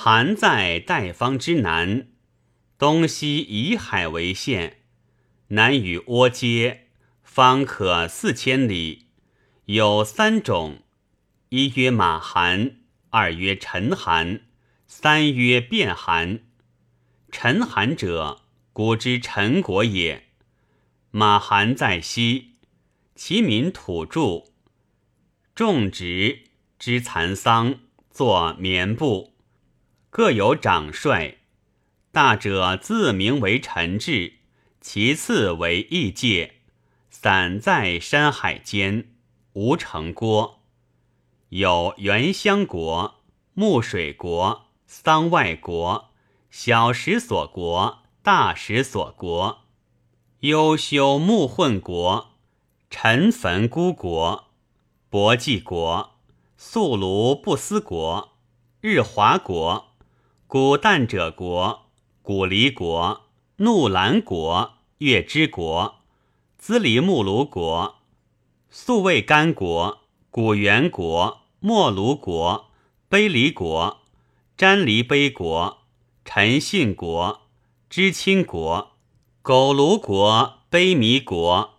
韩在代方之南，东西以海为线，南与倭接，方可四千里。有三种：一曰马韩，二曰陈韩，三曰卞韩。陈韩者，古之陈国也。马韩在西，其民土著，种植之蚕桑，作棉布，各有长帅。大者自名为陈志，其次为义界，散在山海间，无城郭。有原乡国、木水国、桑外国、小石所国、大石所国。幽修木混国、陈坟孤国、伯济国、素庐不思国、日华国、古旦者国、古离国、怒兰国、月之国、资离木卢国、素卫干国、古元国、莫卢国、卑离国、詹离卑国、陈信国、知亲国。狗卢国、卑弥国、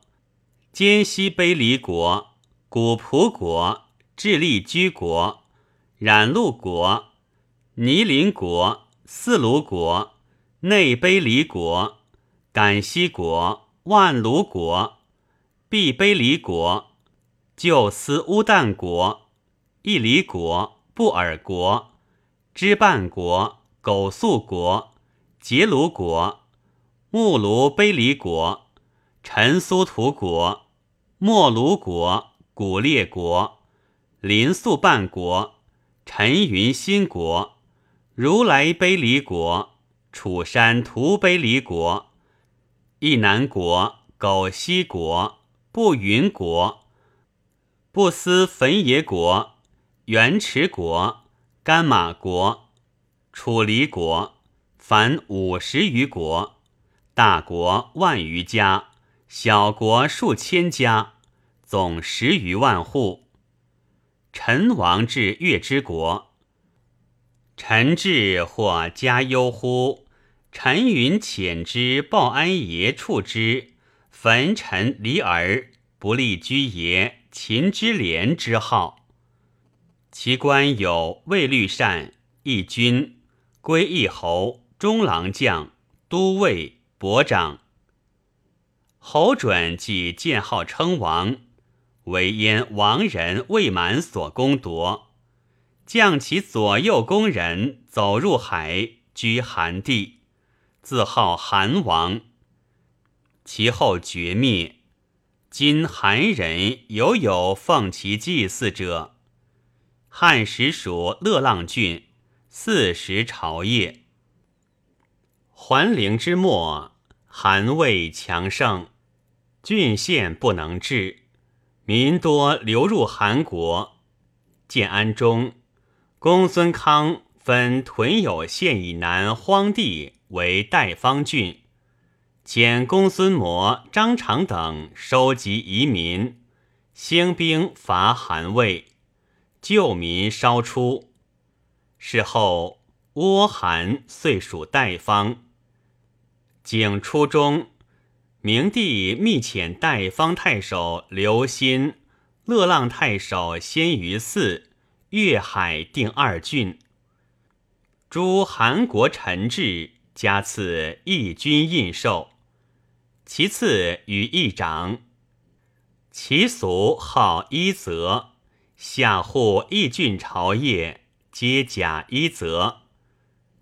坚西卑离国、古蒲国、智利居国、冉路国、尼林国、四卢国、内卑离国、感西国、万卢国、毕卑离国、旧斯乌旦国、义离国、布尔国、支半国、狗素国、杰卢国。木卢卑离国、陈苏图国、莫卢国、古列国、林素半国、陈云新国、如来卑离国、楚山图卑离国、义南国、苟西国、不云国、不思焚野国、元池国、甘马国、楚离国，凡五十余国。大国万余家，小国数千家，总十余万户。陈王至月之国，臣志或家忧乎？臣云遣之报安爷处之，焚臣离儿，不立居爷秦之廉之号。其官有卫律善、义军、归义侯、中郎将、都尉。伯长侯准即建号称王，为燕王人未满所攻夺，将其左右宫人走入海，居韩地，自号韩王。其后绝灭。今韩人犹有奉其祭祀者。汉时属乐浪郡，四时朝业。桓灵之末，韩魏强盛，郡县不能治，民多流入韩国。建安中，公孙康分屯有县以南荒地为代方郡，遣公孙模、张长等收集移民，兴兵伐韩魏，救民稍出。事后，倭韩遂属代方。景初中，明帝密遣代方太守刘歆、乐浪太守先于寺越海定二郡。诸韩国臣制加赐义军印绶，其次与议长。其俗号一则，下户义郡朝业，皆假一则，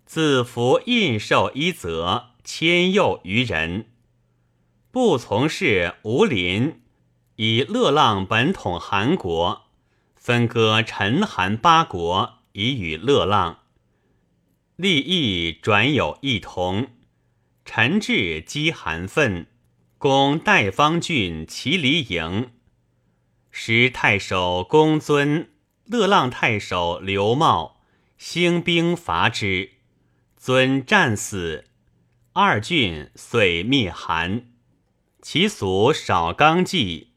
自服印绶一则。千诱于人，不从事吴林以乐浪本统韩国，分割陈韩八国以与乐浪，利益转有异同。陈志积韩愤，攻代方郡齐黎营，时太守公尊、乐浪太守刘茂。兴兵伐之，尊战死。二郡遂灭韩，其俗少纲纪，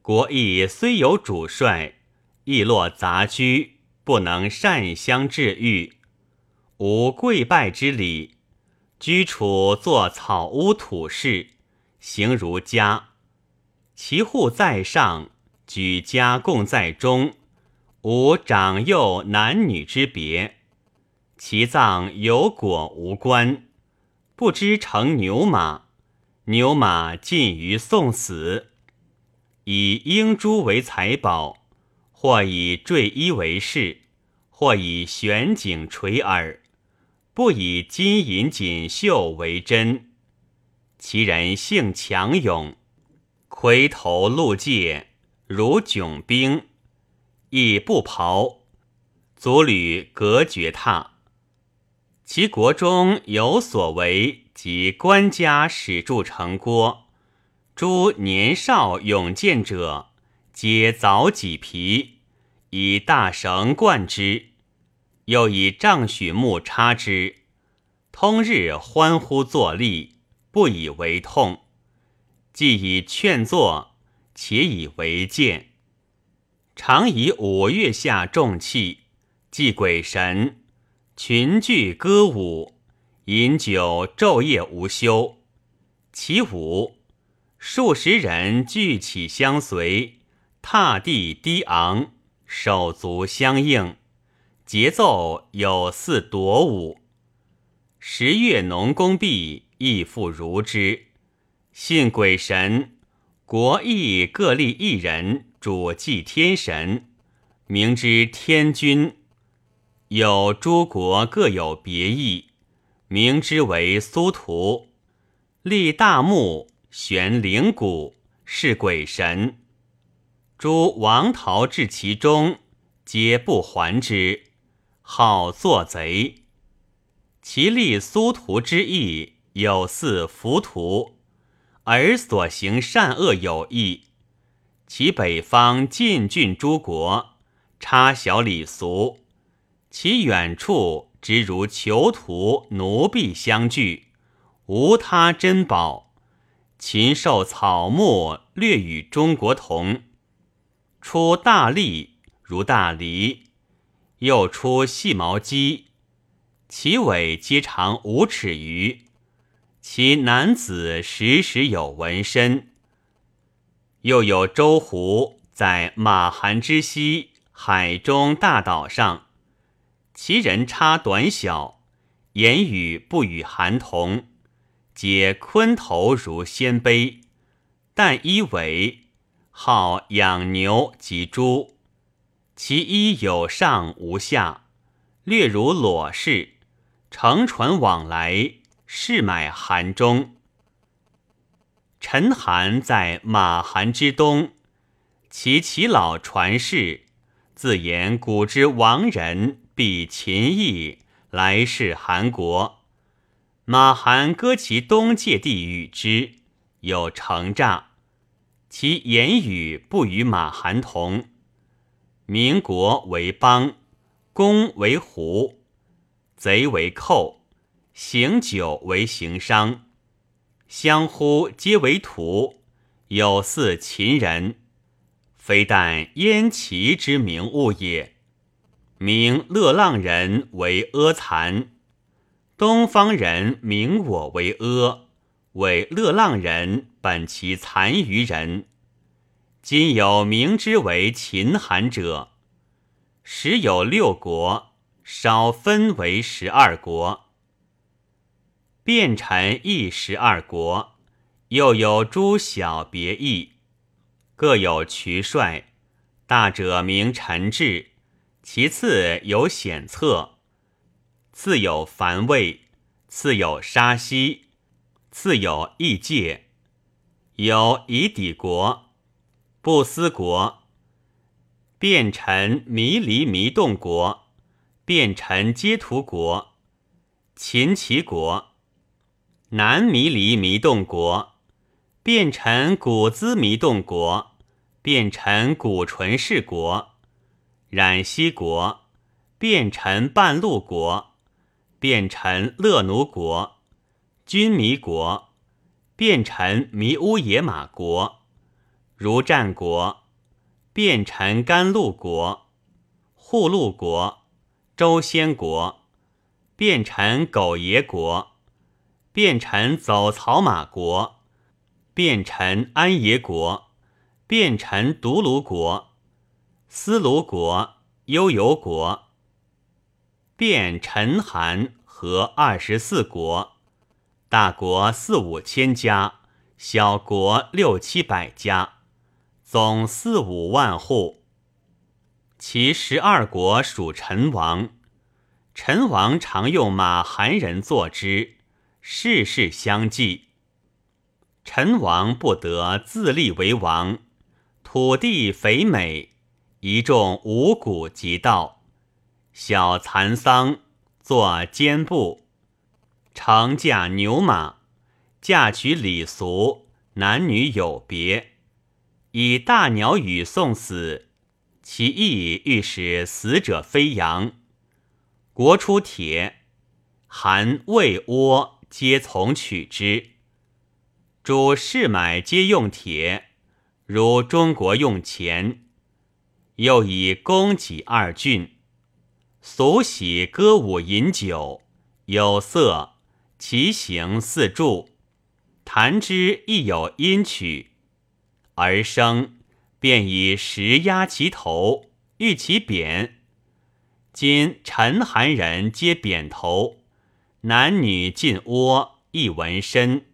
国亦虽有主帅，亦落杂居，不能善相治御。无跪拜之礼，居处作草屋土室，行如家。其户在上，举家共在中，无长幼男女之别。其葬有果无关，不知乘牛马，牛马尽于送死。以英珠为财宝，或以坠衣为饰，或以悬颈垂耳，不以金银锦绣为珍。其人性强勇，魁头露介，如迥兵，亦不袍，足履隔绝踏。其国中有所为，及官家始铸成锅。诸年少勇健者，皆凿己皮，以大绳贯之，又以丈许木插之，通日欢呼坐立，不以为痛。既以劝坐，且以为鉴。常以五月下重器，祭鬼神，群聚歌舞，饮酒昼夜无休。其舞。数十人聚起相随，踏地低昂，手足相应，节奏有似夺舞。十月农工毕，亦复如之。信鬼神，国亦各立一人主祭天神，名之天君。有诸国各有别意，名之为苏图。立大木。悬灵骨，是鬼神。诸王逃至其中，皆不还之，好作贼。其立苏图之意，有似浮屠，而所行善恶有异。其北方晋郡诸国，差小礼俗；其远处，直如囚徒奴婢相聚，无他珍宝。禽兽草木略与中国同，出大栗如大梨，又出细毛鸡，其尾皆长五尺余。其男子时时有纹身。又有周胡在马韩之西海中大岛上，其人差短小，言语不与韩同。皆鲲头如鲜卑，但衣尾好养牛及猪，其衣有上无下，略如裸饰，乘船往来，市买韩中。陈韩在马韩之东，其其老传世，自言古之亡人必秦邑来世韩国。马韩割其东界地与之，有成诈，其言语不与马韩同。民国为邦，公为胡，贼为寇，行酒为行商，相呼皆为徒，有似秦人，非但燕齐之名物也。名乐浪人为阿残。东方人名我为阿，为乐浪人，本其残余人。今有名之为秦韩者，时有六国，少分为十二国。卞臣亦十二国，又有诸小别异，各有渠帅。大者名陈志，其次有显策。次有樊魏，次有沙溪，次有异界，有夷底国、不思国，变臣迷离迷动国，变臣皆图国，秦齐国，南迷离迷动国，变臣古兹迷动国，变臣古纯氏国，冉西国，变臣半路国。变臣乐奴国，君弥国；变臣弥乌野马国，如战国；变臣甘露国，护陆国，周先国；变臣狗爷国，变臣走草马国，变臣安爷国，变臣独卢国，司卢国，悠游国，变陈韩和二十四国，大国四五千家，小国六七百家，总四五万户。其十二国属陈王。陈王常用马韩人作之，世世相继。陈王不得自立为王，土地肥美，一种五谷即到。小蚕桑，作肩布，常驾牛马，嫁娶礼俗，男女有别。以大鸟语送死，其意欲使死者飞扬。国出铁，韩魏倭皆从取之。主士买皆用铁，如中国用钱。又以供给二郡，俗喜歌舞饮酒，有色，其形似柱，弹之亦有音曲。而生便以石压其头，欲其扁。今陈韩人皆扁头，男女尽窝，亦纹身，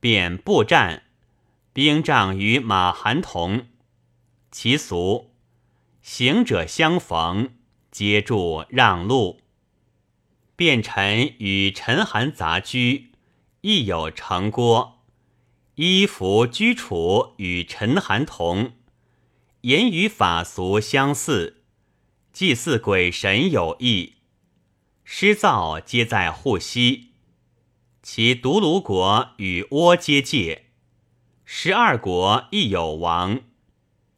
扁布战，兵仗与马韩同。其俗，行者相逢，皆助让路。便臣与陈韩杂居，亦有城郭，衣服居处与陈韩同，言语法俗相似。祭祀鬼神有异，师造皆在户西。其独卢国与倭皆界，十二国亦有王。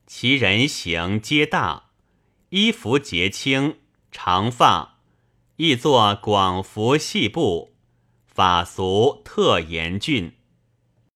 其人形皆大，衣服洁清，长发，亦作广服细部，法俗特严峻。